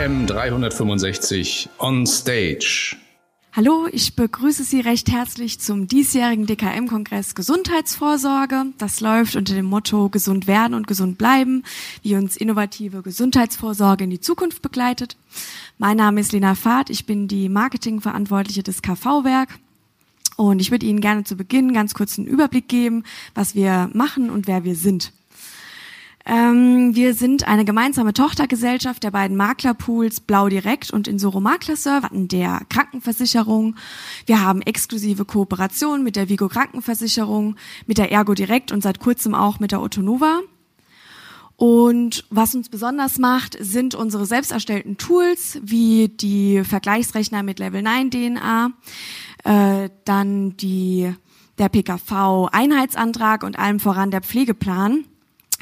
DKM 365 on Stage. Hallo, ich begrüße Sie recht herzlich zum diesjährigen DKM-Kongress Gesundheitsvorsorge. Das läuft unter dem Motto Gesund werden und gesund bleiben, wie uns innovative Gesundheitsvorsorge in die Zukunft begleitet. Mein Name ist Lena Fahrt, ich bin die Marketingverantwortliche des KV-Werk. Und ich würde Ihnen gerne zu Beginn ganz kurz einen Überblick geben, was wir machen und wer wir sind. Ähm, wir sind eine gemeinsame Tochtergesellschaft der beiden Maklerpools Blau Direkt und Insoro Maklerservice, der Krankenversicherung. Wir haben exklusive Kooperationen mit der Vigo Krankenversicherung, mit der Ergo Direkt und seit kurzem auch mit der Ottonova. Und was uns besonders macht, sind unsere selbst erstellten Tools, wie die Vergleichsrechner mit Level 9 DNA, äh, dann die, der PKV-Einheitsantrag und allem voran der Pflegeplan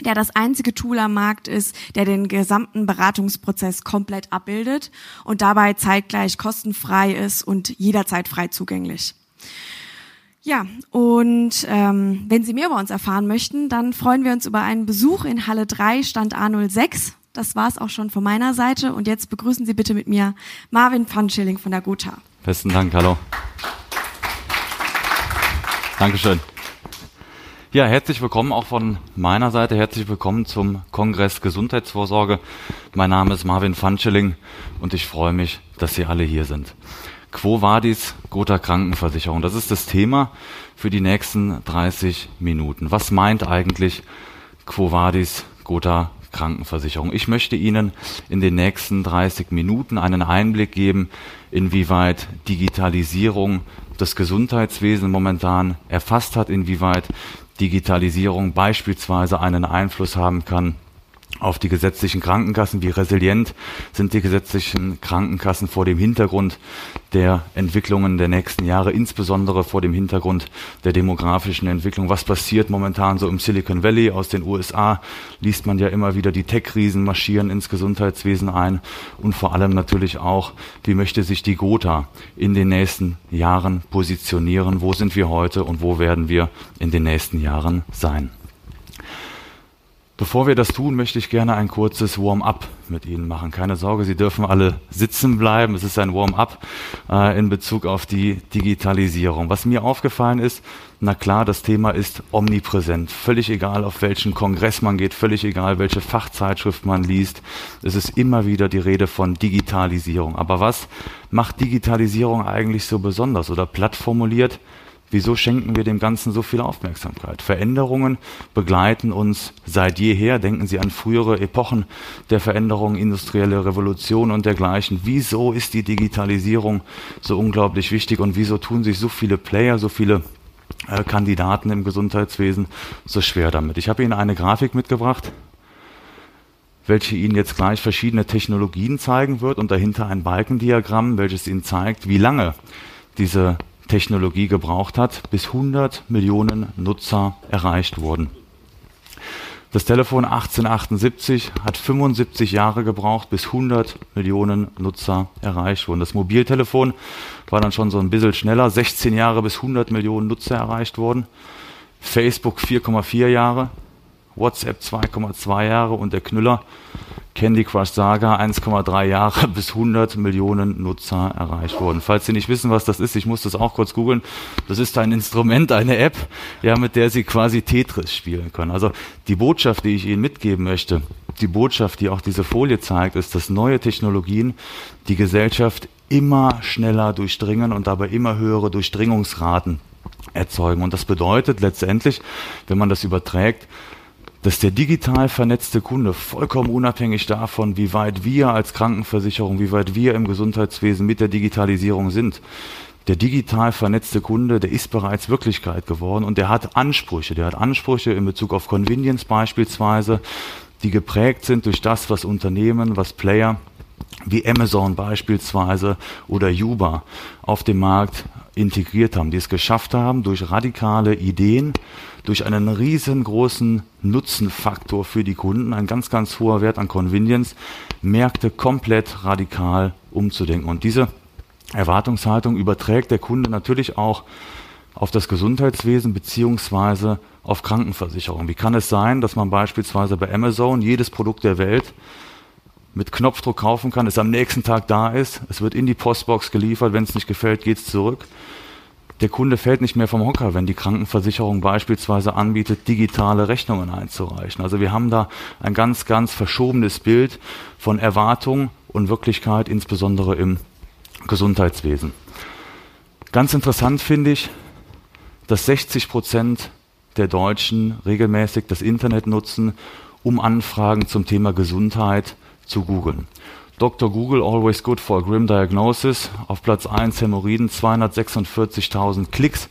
der das einzige Tool am Markt ist, der den gesamten Beratungsprozess komplett abbildet und dabei zeitgleich kostenfrei ist und jederzeit frei zugänglich. Ja, und ähm, wenn Sie mehr über uns erfahren möchten, dann freuen wir uns über einen Besuch in Halle 3, Stand A06. Das war's auch schon von meiner Seite. Und jetzt begrüßen Sie bitte mit mir Marvin Pfanschilling von der Gotha. Besten Dank, hallo. Dankeschön. Ja, herzlich willkommen auch von meiner Seite. Herzlich willkommen zum Kongress Gesundheitsvorsorge. Mein Name ist Marvin Fanscheling und ich freue mich, dass Sie alle hier sind. Quo Vadis Gotha Krankenversicherung. Das ist das Thema für die nächsten 30 Minuten. Was meint eigentlich Quo Vadis Gotha Krankenversicherung? Ich möchte Ihnen in den nächsten 30 Minuten einen Einblick geben, inwieweit Digitalisierung das Gesundheitswesen momentan erfasst hat, inwieweit Digitalisierung beispielsweise einen Einfluss haben kann auf die gesetzlichen Krankenkassen, wie resilient sind die gesetzlichen Krankenkassen vor dem Hintergrund der Entwicklungen der nächsten Jahre, insbesondere vor dem Hintergrund der demografischen Entwicklung. Was passiert momentan so im Silicon Valley aus den USA? Liest man ja immer wieder, die Tech-Riesen marschieren ins Gesundheitswesen ein und vor allem natürlich auch, wie möchte sich die Gotha in den nächsten Jahren positionieren? Wo sind wir heute und wo werden wir in den nächsten Jahren sein? Bevor wir das tun, möchte ich gerne ein kurzes Warm-up mit Ihnen machen. Keine Sorge, Sie dürfen alle sitzen bleiben. Es ist ein Warm-up äh, in Bezug auf die Digitalisierung. Was mir aufgefallen ist, na klar, das Thema ist omnipräsent. Völlig egal, auf welchen Kongress man geht, völlig egal, welche Fachzeitschrift man liest. Es ist immer wieder die Rede von Digitalisierung. Aber was macht Digitalisierung eigentlich so besonders oder platt formuliert? Wieso schenken wir dem Ganzen so viel Aufmerksamkeit? Veränderungen begleiten uns seit jeher. Denken Sie an frühere Epochen der Veränderung, industrielle Revolution und dergleichen. Wieso ist die Digitalisierung so unglaublich wichtig und wieso tun sich so viele Player, so viele äh, Kandidaten im Gesundheitswesen so schwer damit? Ich habe Ihnen eine Grafik mitgebracht welche Ihnen jetzt gleich verschiedene Technologien zeigen wird und dahinter ein Balkendiagramm, welches Ihnen zeigt, wie lange diese Technologie gebraucht hat, bis 100 Millionen Nutzer erreicht wurden. Das Telefon 1878 hat 75 Jahre gebraucht, bis 100 Millionen Nutzer erreicht wurden. Das Mobiltelefon war dann schon so ein bisschen schneller, 16 Jahre bis 100 Millionen Nutzer erreicht wurden. Facebook 4,4 Jahre, WhatsApp 2,2 Jahre und der Knüller Candy Crush Saga 1,3 Jahre bis 100 Millionen Nutzer erreicht wurden. Falls Sie nicht wissen, was das ist, ich muss das auch kurz googeln. Das ist ein Instrument, eine App, ja, mit der Sie quasi Tetris spielen können. Also die Botschaft, die ich Ihnen mitgeben möchte, die Botschaft, die auch diese Folie zeigt, ist, dass neue Technologien die Gesellschaft immer schneller durchdringen und dabei immer höhere Durchdringungsraten erzeugen. Und das bedeutet letztendlich, wenn man das überträgt, dass der digital vernetzte Kunde vollkommen unabhängig davon, wie weit wir als Krankenversicherung, wie weit wir im Gesundheitswesen mit der Digitalisierung sind, der digital vernetzte Kunde, der ist bereits Wirklichkeit geworden und der hat Ansprüche. Der hat Ansprüche in Bezug auf Convenience beispielsweise, die geprägt sind durch das, was Unternehmen, was Player wie Amazon beispielsweise oder Uber auf dem Markt integriert haben, die es geschafft haben, durch radikale Ideen, durch einen riesengroßen Nutzenfaktor für die Kunden, ein ganz, ganz hoher Wert an Convenience, Märkte komplett radikal umzudenken. Und diese Erwartungshaltung überträgt der Kunde natürlich auch auf das Gesundheitswesen beziehungsweise auf Krankenversicherung. Wie kann es sein, dass man beispielsweise bei Amazon jedes Produkt der Welt mit Knopfdruck kaufen kann, es am nächsten Tag da ist, es wird in die Postbox geliefert, wenn es nicht gefällt, geht es zurück. Der Kunde fällt nicht mehr vom Hocker, wenn die Krankenversicherung beispielsweise anbietet, digitale Rechnungen einzureichen. Also wir haben da ein ganz, ganz verschobenes Bild von Erwartung und Wirklichkeit, insbesondere im Gesundheitswesen. Ganz interessant finde ich, dass 60 Prozent der Deutschen regelmäßig das Internet nutzen, um Anfragen zum Thema Gesundheit zu googeln. Dr. Google, always good for a grim diagnosis. Auf Platz 1 Hämorrhoiden, 246.000 Klicks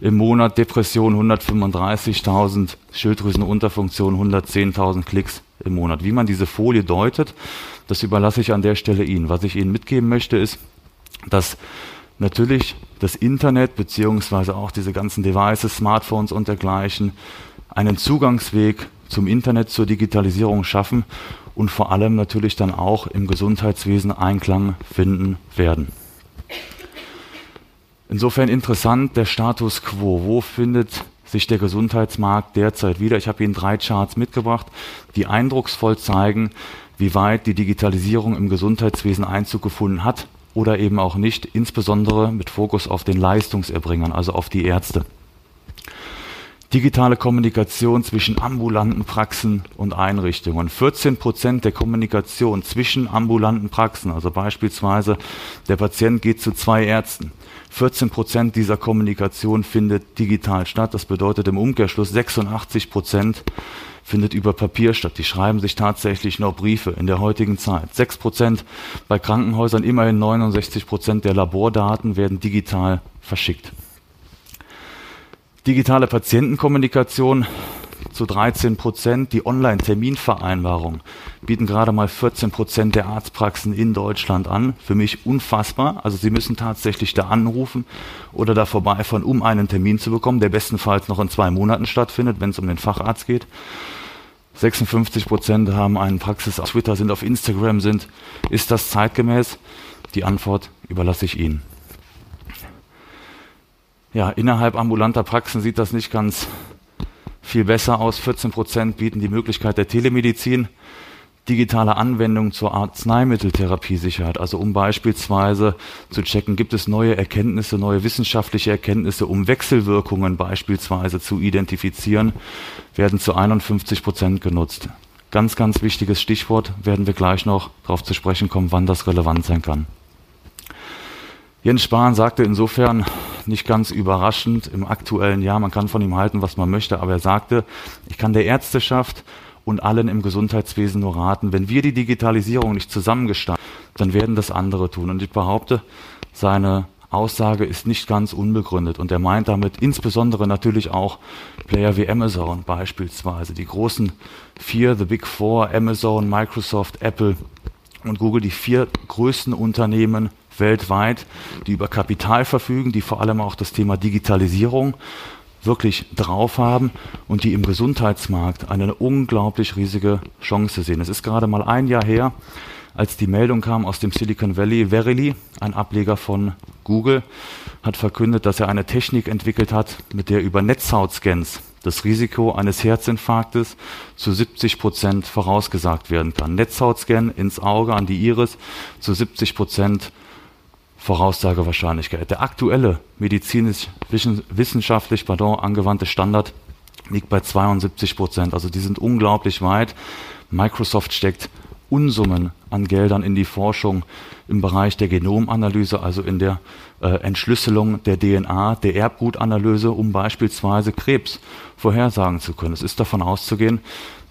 im Monat, Depression 135.000, Schilddrüsenunterfunktion 110.000 Klicks im Monat. Wie man diese Folie deutet, das überlasse ich an der Stelle Ihnen. Was ich Ihnen mitgeben möchte, ist, dass natürlich das Internet beziehungsweise auch diese ganzen Devices, Smartphones und dergleichen einen Zugangsweg zum Internet, zur Digitalisierung schaffen und vor allem natürlich dann auch im Gesundheitswesen Einklang finden werden. Insofern interessant der Status quo. Wo findet sich der Gesundheitsmarkt derzeit wieder? Ich habe Ihnen drei Charts mitgebracht, die eindrucksvoll zeigen, wie weit die Digitalisierung im Gesundheitswesen Einzug gefunden hat oder eben auch nicht, insbesondere mit Fokus auf den Leistungserbringern, also auf die Ärzte digitale Kommunikation zwischen ambulanten Praxen und Einrichtungen. 14 Prozent der Kommunikation zwischen ambulanten Praxen, also beispielsweise der Patient geht zu zwei Ärzten. 14 Prozent dieser Kommunikation findet digital statt. Das bedeutet im Umkehrschluss 86 Prozent findet über Papier statt. Die schreiben sich tatsächlich noch Briefe in der heutigen Zeit. 6 Prozent bei Krankenhäusern, immerhin 69 Prozent der Labordaten werden digital verschickt. Digitale Patientenkommunikation zu 13 Prozent. Die Online-Terminvereinbarung bieten gerade mal 14 Prozent der Arztpraxen in Deutschland an. Für mich unfassbar. Also Sie müssen tatsächlich da anrufen oder da vorbeifahren, um einen Termin zu bekommen, der bestenfalls noch in zwei Monaten stattfindet, wenn es um den Facharzt geht. 56 Prozent haben einen Praxis auf Twitter, sind auf Instagram, sind. Ist das zeitgemäß? Die Antwort überlasse ich Ihnen. Ja, innerhalb ambulanter Praxen sieht das nicht ganz viel besser aus. 14 Prozent bieten die Möglichkeit der Telemedizin, digitale Anwendungen zur Arzneimitteltherapiesicherheit, also um beispielsweise zu checken, gibt es neue Erkenntnisse, neue wissenschaftliche Erkenntnisse, um Wechselwirkungen beispielsweise zu identifizieren, werden zu 51 Prozent genutzt. Ganz, ganz wichtiges Stichwort, werden wir gleich noch darauf zu sprechen kommen, wann das relevant sein kann. Jens Spahn sagte insofern nicht ganz überraschend im aktuellen Jahr, man kann von ihm halten, was man möchte, aber er sagte, ich kann der Ärzteschaft und allen im Gesundheitswesen nur raten, wenn wir die Digitalisierung nicht zusammengestalten, dann werden das andere tun. Und ich behaupte, seine Aussage ist nicht ganz unbegründet und er meint damit insbesondere natürlich auch Player wie Amazon beispielsweise, die großen vier, the Big Four, Amazon, Microsoft, Apple und Google, die vier größten Unternehmen weltweit, die über Kapital verfügen, die vor allem auch das Thema Digitalisierung wirklich drauf haben und die im Gesundheitsmarkt eine unglaublich riesige Chance sehen. Es ist gerade mal ein Jahr her, als die Meldung kam aus dem Silicon Valley, Verily, ein Ableger von Google, hat verkündet, dass er eine Technik entwickelt hat, mit der über Netzhautscans das Risiko eines Herzinfarktes zu 70 Prozent vorausgesagt werden kann. Netzhautscan ins Auge, an die Iris, zu 70 Prozent Voraussagewahrscheinlichkeit. Der aktuelle medizinisch-wissenschaftlich pardon, angewandte Standard liegt bei 72 Prozent. Also die sind unglaublich weit. Microsoft steckt Unsummen an Geldern in die Forschung im Bereich der Genomanalyse, also in der äh, Entschlüsselung der DNA, der Erbgutanalyse, um beispielsweise Krebs vorhersagen zu können. Es ist davon auszugehen,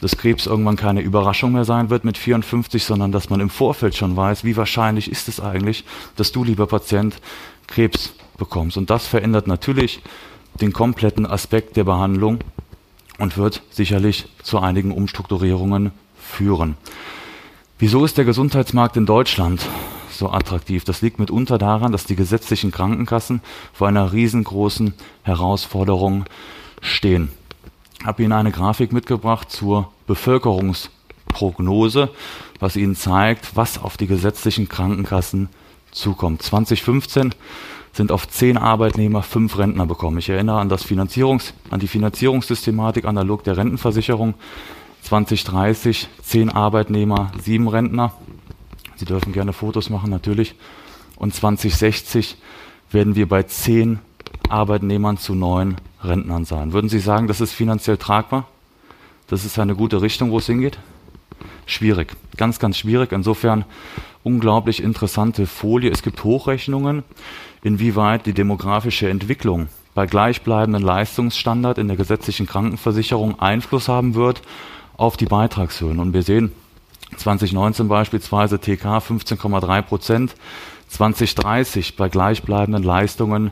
dass Krebs irgendwann keine Überraschung mehr sein wird mit 54, sondern dass man im Vorfeld schon weiß, wie wahrscheinlich ist es eigentlich, dass du, lieber Patient, Krebs bekommst. Und das verändert natürlich den kompletten Aspekt der Behandlung und wird sicherlich zu einigen Umstrukturierungen führen. Wieso ist der Gesundheitsmarkt in Deutschland so attraktiv? Das liegt mitunter daran, dass die gesetzlichen Krankenkassen vor einer riesengroßen Herausforderung stehen habe Ihnen eine Grafik mitgebracht zur Bevölkerungsprognose, was Ihnen zeigt, was auf die gesetzlichen Krankenkassen zukommt. 2015 sind auf zehn Arbeitnehmer fünf Rentner bekommen. Ich erinnere an, das Finanzierungs-, an die Finanzierungssystematik analog der Rentenversicherung. 2030 zehn Arbeitnehmer, sieben Rentner. Sie dürfen gerne Fotos machen, natürlich. Und 2060 werden wir bei zehn Arbeitnehmern zu neun Rentnern sein. Würden Sie sagen, das ist finanziell tragbar? Das ist eine gute Richtung, wo es hingeht? Schwierig, ganz, ganz schwierig. Insofern unglaublich interessante Folie. Es gibt Hochrechnungen, inwieweit die demografische Entwicklung bei gleichbleibenden Leistungsstandard in der gesetzlichen Krankenversicherung Einfluss haben wird auf die Beitragshöhen. Und wir sehen 2019 beispielsweise TK 15,3 Prozent, 2030 bei gleichbleibenden Leistungen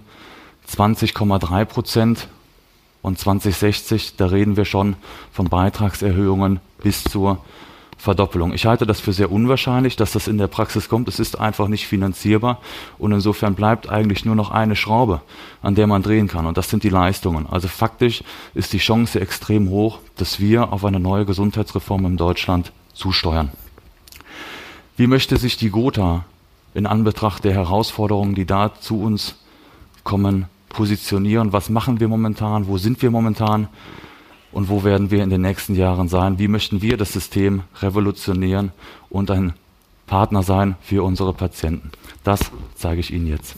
20,3 Prozent und 2060, da reden wir schon von Beitragserhöhungen bis zur Verdoppelung. Ich halte das für sehr unwahrscheinlich, dass das in der Praxis kommt. Es ist einfach nicht finanzierbar und insofern bleibt eigentlich nur noch eine Schraube, an der man drehen kann und das sind die Leistungen. Also faktisch ist die Chance extrem hoch, dass wir auf eine neue Gesundheitsreform in Deutschland zusteuern. Wie möchte sich die Gotha in Anbetracht der Herausforderungen, die da zu uns kommen, positionieren? Was machen wir momentan? Wo sind wir momentan? Und wo werden wir in den nächsten Jahren sein? Wie möchten wir das System revolutionieren und ein Partner sein für unsere Patienten? Das zeige ich Ihnen jetzt.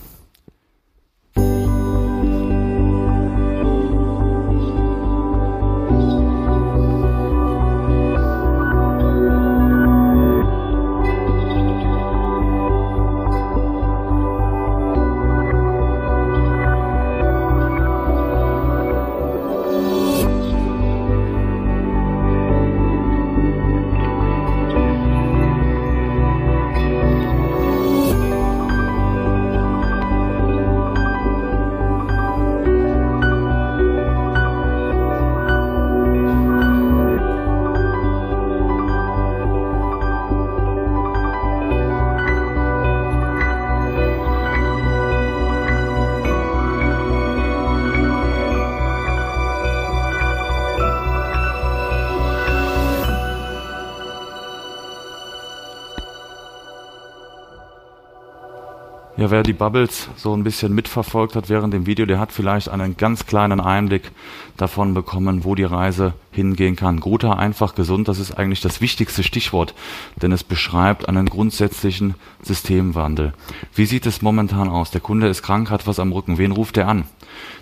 Ja, wer die Bubbles so ein bisschen mitverfolgt hat während dem Video, der hat vielleicht einen ganz kleinen Einblick davon bekommen, wo die Reise hingehen kann. Guter, einfach, gesund, das ist eigentlich das wichtigste Stichwort, denn es beschreibt einen grundsätzlichen Systemwandel. Wie sieht es momentan aus? Der Kunde ist krank, hat was am Rücken. Wen ruft er an?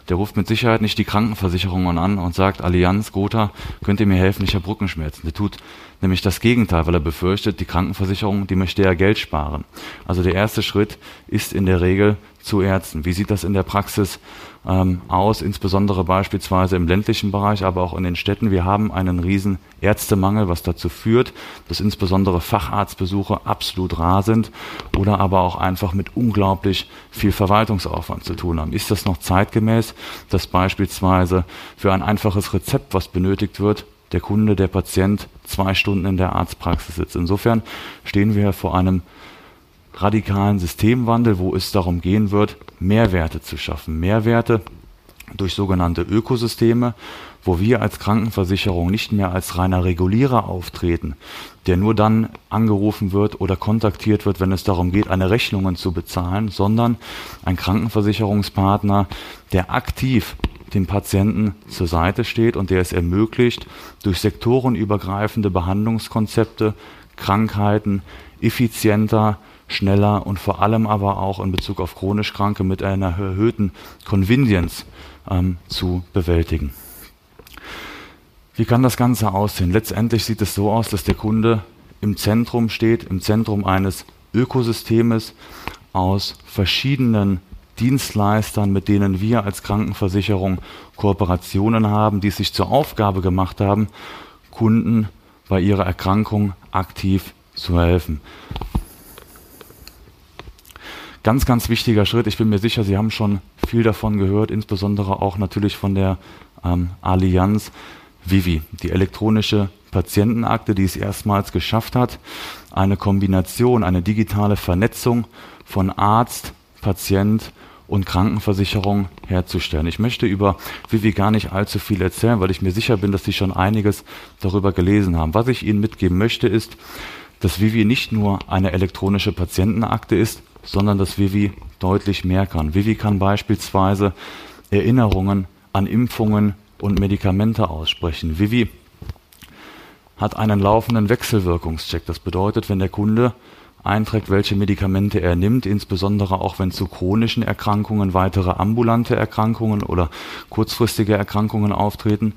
Der ruft mit Sicherheit nicht die Krankenversicherungen an und sagt, Allianz, Gotha, könnt ihr mir helfen, ich habe Rückenschmerzen. Der tut nämlich das Gegenteil, weil er befürchtet, die Krankenversicherung, die möchte ja Geld sparen. Also der erste Schritt ist in der Regel zu Ärzten. Wie sieht das in der Praxis ähm, aus, insbesondere beispielsweise im ländlichen Bereich, aber auch in den Städten? Wir haben einen riesen Ärztemangel, was dazu führt, dass insbesondere Facharztbesuche absolut rar sind oder aber auch einfach mit unglaublich viel Verwaltungsaufwand zu tun haben. Ist das noch zeitgemäß, dass beispielsweise für ein einfaches Rezept, was benötigt wird, der Kunde, der Patient zwei Stunden in der Arztpraxis sitzt. Insofern stehen wir vor einem radikalen Systemwandel, wo es darum gehen wird, Mehrwerte zu schaffen. Mehrwerte durch sogenannte Ökosysteme, wo wir als Krankenversicherung nicht mehr als reiner Regulierer auftreten, der nur dann angerufen wird oder kontaktiert wird, wenn es darum geht, eine Rechnung zu bezahlen, sondern ein Krankenversicherungspartner, der aktiv dem Patienten zur Seite steht und der es ermöglicht, durch sektorenübergreifende Behandlungskonzepte Krankheiten effizienter, schneller und vor allem aber auch in Bezug auf chronisch Kranke mit einer erhöhten Convenience ähm, zu bewältigen. Wie kann das Ganze aussehen? Letztendlich sieht es so aus, dass der Kunde im Zentrum steht, im Zentrum eines Ökosystems aus verschiedenen Dienstleistern, mit denen wir als Krankenversicherung Kooperationen haben, die sich zur Aufgabe gemacht haben, Kunden bei ihrer Erkrankung aktiv zu helfen. Ganz, ganz wichtiger Schritt. Ich bin mir sicher, Sie haben schon viel davon gehört, insbesondere auch natürlich von der ähm, Allianz Vivi, die elektronische Patientenakte, die es erstmals geschafft hat, eine Kombination, eine digitale Vernetzung von Arzt, Patient und Krankenversicherung herzustellen. Ich möchte über Vivi gar nicht allzu viel erzählen, weil ich mir sicher bin, dass Sie schon einiges darüber gelesen haben. Was ich Ihnen mitgeben möchte, ist, dass Vivi nicht nur eine elektronische Patientenakte ist, sondern dass Vivi deutlich mehr kann. Vivi kann beispielsweise Erinnerungen an Impfungen und Medikamente aussprechen. Vivi hat einen laufenden Wechselwirkungscheck. Das bedeutet, wenn der Kunde einträgt, welche Medikamente er nimmt, insbesondere auch wenn zu chronischen Erkrankungen weitere ambulante Erkrankungen oder kurzfristige Erkrankungen auftreten,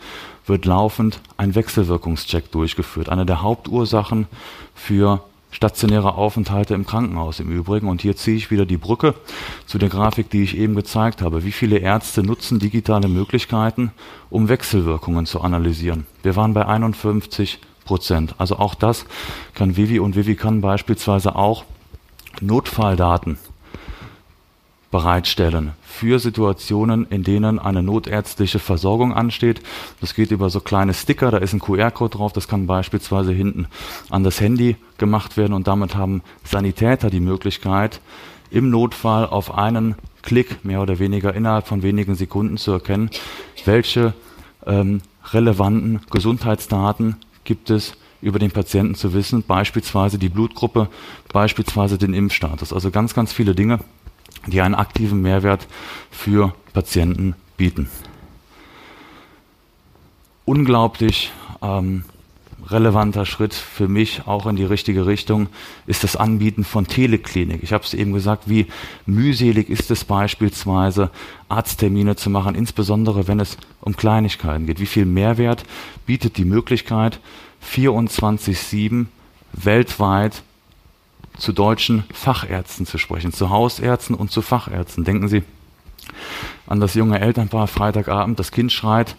wird laufend ein Wechselwirkungscheck durchgeführt. Eine der Hauptursachen für stationäre Aufenthalte im Krankenhaus im Übrigen. Und hier ziehe ich wieder die Brücke zu der Grafik, die ich eben gezeigt habe. Wie viele Ärzte nutzen digitale Möglichkeiten, um Wechselwirkungen zu analysieren? Wir waren bei 51 Prozent. Also auch das kann Vivi und Vivi kann beispielsweise auch Notfalldaten bereitstellen für Situationen, in denen eine notärztliche Versorgung ansteht. Das geht über so kleine Sticker, da ist ein QR-Code drauf, das kann beispielsweise hinten an das Handy gemacht werden und damit haben Sanitäter die Möglichkeit, im Notfall auf einen Klick mehr oder weniger innerhalb von wenigen Sekunden zu erkennen, welche ähm, relevanten Gesundheitsdaten gibt es über den Patienten zu wissen, beispielsweise die Blutgruppe, beispielsweise den Impfstatus. Also ganz, ganz viele Dinge, die einen aktiven Mehrwert für Patienten bieten. Unglaublich ähm, relevanter Schritt für mich auch in die richtige Richtung ist das Anbieten von Teleklinik. Ich habe es eben gesagt, wie mühselig ist es beispielsweise, Arzttermine zu machen, insbesondere wenn es um Kleinigkeiten geht. Wie viel Mehrwert bietet die Möglichkeit, 24-7 weltweit zu deutschen Fachärzten zu sprechen, zu Hausärzten und zu Fachärzten. Denken Sie an das junge Elternpaar Freitagabend, das Kind schreit,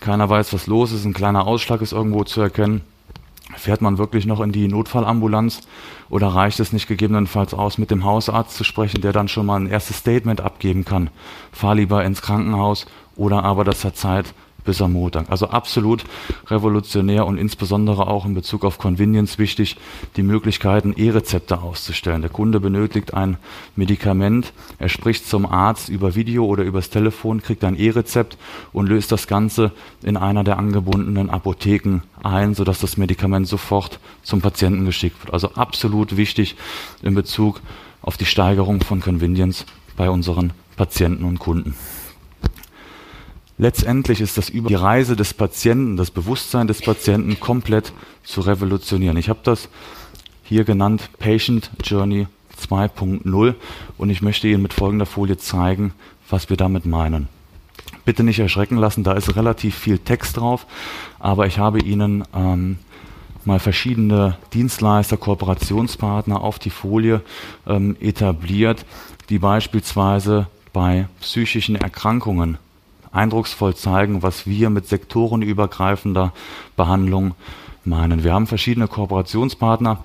keiner weiß, was los ist, ein kleiner Ausschlag ist irgendwo zu erkennen. Fährt man wirklich noch in die Notfallambulanz oder reicht es nicht gegebenenfalls aus, mit dem Hausarzt zu sprechen, der dann schon mal ein erstes Statement abgeben kann? Fahr lieber ins Krankenhaus oder aber das hat Zeit, bis am Montag. Also absolut revolutionär und insbesondere auch in Bezug auf Convenience wichtig, die Möglichkeiten, E-Rezepte auszustellen. Der Kunde benötigt ein Medikament, er spricht zum Arzt über Video oder übers Telefon, kriegt ein E-Rezept und löst das Ganze in einer der angebundenen Apotheken ein, sodass das Medikament sofort zum Patienten geschickt wird. Also absolut wichtig in Bezug auf die Steigerung von Convenience bei unseren Patienten und Kunden. Letztendlich ist das über die Reise des Patienten, das Bewusstsein des Patienten komplett zu revolutionieren. Ich habe das hier genannt Patient Journey 2.0 und ich möchte Ihnen mit folgender Folie zeigen, was wir damit meinen. Bitte nicht erschrecken lassen, da ist relativ viel Text drauf, aber ich habe Ihnen ähm, mal verschiedene Dienstleister, Kooperationspartner auf die Folie ähm, etabliert, die beispielsweise bei psychischen Erkrankungen eindrucksvoll zeigen, was wir mit sektorenübergreifender Behandlung meinen. Wir haben verschiedene Kooperationspartner,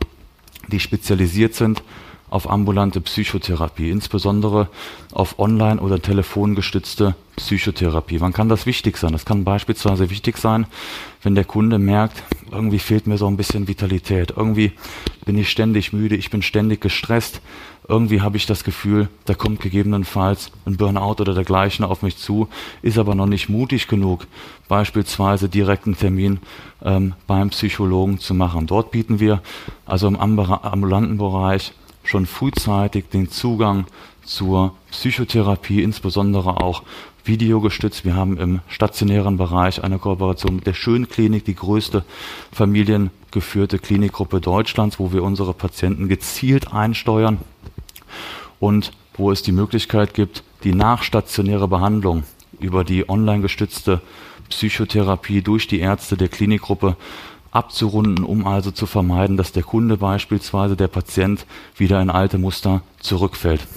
die spezialisiert sind auf ambulante Psychotherapie, insbesondere auf online- oder telefongestützte Psychotherapie. Wann kann das wichtig sein? Das kann beispielsweise wichtig sein, wenn der Kunde merkt, irgendwie fehlt mir so ein bisschen Vitalität, irgendwie bin ich ständig müde, ich bin ständig gestresst, irgendwie habe ich das Gefühl, da kommt gegebenenfalls ein Burnout oder dergleichen auf mich zu, ist aber noch nicht mutig genug, beispielsweise direkt einen Termin ähm, beim Psychologen zu machen. Dort bieten wir also im ambulanten Bereich schon frühzeitig den Zugang zur Psychotherapie, insbesondere auch videogestützt. Wir haben im stationären Bereich eine Kooperation mit der Schönklinik, die größte familiengeführte Klinikgruppe Deutschlands, wo wir unsere Patienten gezielt einsteuern und wo es die Möglichkeit gibt, die nachstationäre Behandlung über die online gestützte Psychotherapie durch die Ärzte der Klinikgruppe abzurunden, um also zu vermeiden, dass der Kunde beispielsweise, der Patient, wieder in alte Muster zurückfällt.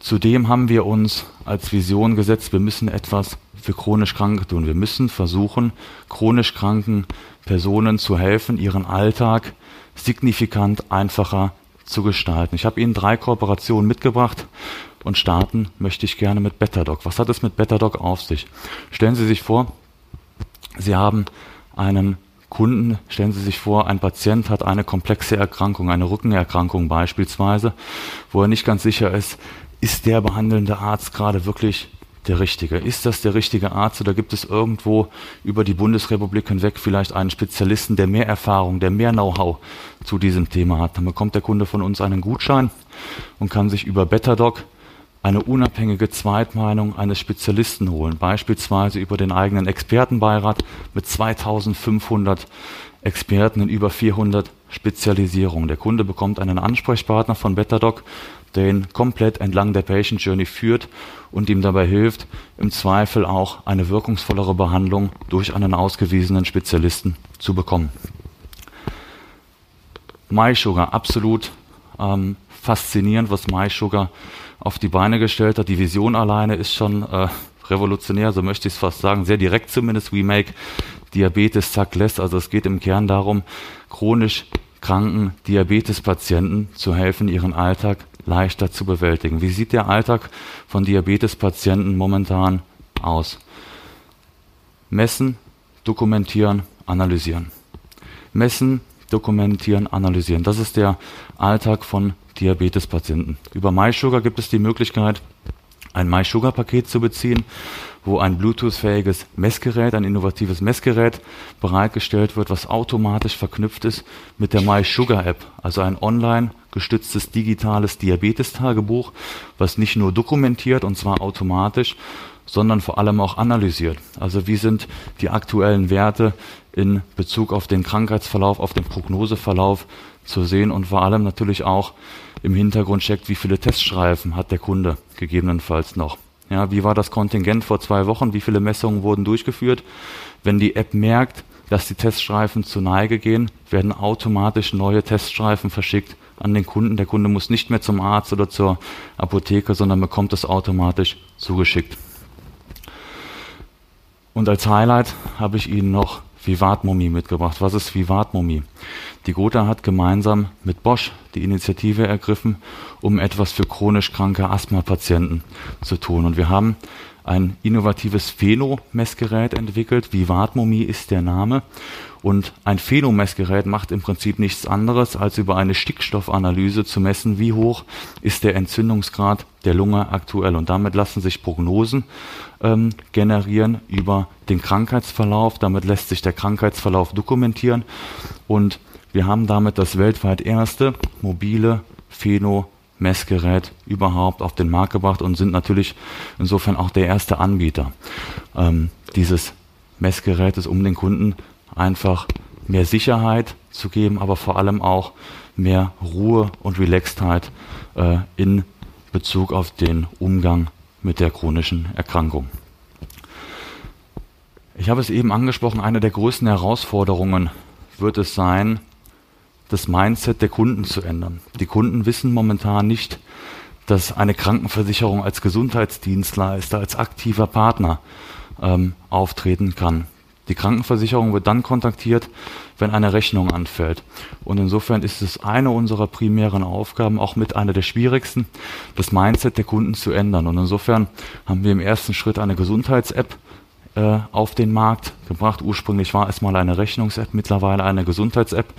Zudem haben wir uns als Vision gesetzt, wir müssen etwas für chronisch Kranke tun. Wir müssen versuchen, chronisch kranken Personen zu helfen, ihren Alltag signifikant einfacher zu gestalten. Ich habe Ihnen drei Kooperationen mitgebracht und starten möchte ich gerne mit Betadoc. Was hat es mit Betadoc auf sich? Stellen Sie sich vor, Sie haben einen Kunden, stellen Sie sich vor, ein Patient hat eine komplexe Erkrankung, eine Rückenerkrankung beispielsweise, wo er nicht ganz sicher ist, ist der behandelnde Arzt gerade wirklich der richtige? Ist das der richtige Arzt oder gibt es irgendwo über die Bundesrepublik hinweg vielleicht einen Spezialisten, der mehr Erfahrung, der mehr Know-how zu diesem Thema hat? Dann bekommt der Kunde von uns einen Gutschein und kann sich über Betadoc eine unabhängige Zweitmeinung eines Spezialisten holen, beispielsweise über den eigenen Expertenbeirat mit 2500 Experten in über 400 Spezialisierungen. Der Kunde bekommt einen Ansprechpartner von Betadoc, der ihn komplett entlang der Patient Journey führt und ihm dabei hilft, im Zweifel auch eine wirkungsvollere Behandlung durch einen ausgewiesenen Spezialisten zu bekommen. MySugar, absolut ähm, faszinierend, was MySugar auf die Beine gestellt hat. Die Vision alleine ist schon äh, revolutionär, so möchte ich es fast sagen, sehr direkt zumindest. We make Diabetes suckless. Also es geht im Kern darum, chronisch kranken Diabetespatienten zu helfen, ihren Alltag leichter zu bewältigen. Wie sieht der Alltag von Diabetespatienten momentan aus? Messen, dokumentieren, analysieren. Messen, dokumentieren, analysieren. Das ist der Alltag von Diabetespatienten. Über MySugar gibt es die Möglichkeit, ein MySugar-Paket zu beziehen, wo ein Bluetooth-fähiges Messgerät, ein innovatives Messgerät bereitgestellt wird, was automatisch verknüpft ist mit der MySugar-App, also ein online gestütztes digitales Diabetestagebuch, was nicht nur dokumentiert und zwar automatisch, sondern vor allem auch analysiert. Also wie sind die aktuellen Werte in Bezug auf den Krankheitsverlauf, auf den Prognoseverlauf zu sehen und vor allem natürlich auch im Hintergrund checkt, wie viele Teststreifen hat der Kunde gegebenenfalls noch. Ja, wie war das Kontingent vor zwei Wochen? Wie viele Messungen wurden durchgeführt? Wenn die App merkt, dass die Teststreifen zu Neige gehen, werden automatisch neue Teststreifen verschickt an den Kunden. Der Kunde muss nicht mehr zum Arzt oder zur Apotheke, sondern bekommt es automatisch zugeschickt. Und als Highlight habe ich Ihnen noch Vivatmomie mitgebracht. Was ist Vivatmomie? Die Gotha hat gemeinsam mit Bosch die Initiative ergriffen, um etwas für chronisch kranke Asthma-Patienten zu tun. Und wir haben ein innovatives Pheno-Messgerät entwickelt. Vivatmomie ist der Name. Und ein Pheno-Messgerät macht im Prinzip nichts anderes, als über eine Stickstoffanalyse zu messen, wie hoch ist der Entzündungsgrad der Lunge aktuell. Und damit lassen sich Prognosen ähm, generieren über den Krankheitsverlauf. Damit lässt sich der Krankheitsverlauf dokumentieren. Und wir haben damit das weltweit erste mobile Pheno-Messgerät überhaupt auf den Markt gebracht und sind natürlich insofern auch der erste Anbieter ähm, dieses Messgerätes, um den Kunden einfach mehr Sicherheit zu geben, aber vor allem auch mehr Ruhe und Relaxedheit äh, in Bezug auf den Umgang mit der chronischen Erkrankung. Ich habe es eben angesprochen, eine der größten Herausforderungen wird es sein, das Mindset der Kunden zu ändern. Die Kunden wissen momentan nicht, dass eine Krankenversicherung als Gesundheitsdienstleister, als aktiver Partner ähm, auftreten kann. Die Krankenversicherung wird dann kontaktiert, wenn eine Rechnung anfällt. Und insofern ist es eine unserer primären Aufgaben, auch mit einer der schwierigsten, das Mindset der Kunden zu ändern. Und insofern haben wir im ersten Schritt eine Gesundheits-App äh, auf den Markt gebracht. Ursprünglich war es mal eine Rechnungs-App, mittlerweile eine Gesundheits-App.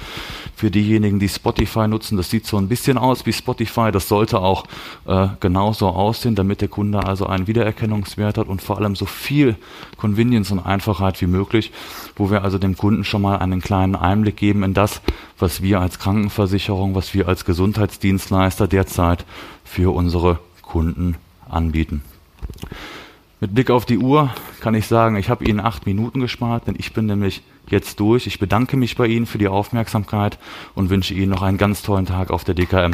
Für diejenigen, die Spotify nutzen, das sieht so ein bisschen aus wie Spotify. Das sollte auch äh, genauso aussehen, damit der Kunde also einen Wiedererkennungswert hat und vor allem so viel Convenience und Einfachheit wie möglich, wo wir also dem Kunden schon mal einen kleinen Einblick geben in das, was wir als Krankenversicherung, was wir als Gesundheitsdienstleister derzeit für unsere Kunden anbieten. Mit Blick auf die Uhr kann ich sagen, ich habe Ihnen acht Minuten gespart, denn ich bin nämlich jetzt durch. Ich bedanke mich bei Ihnen für die Aufmerksamkeit und wünsche Ihnen noch einen ganz tollen Tag auf der DKM.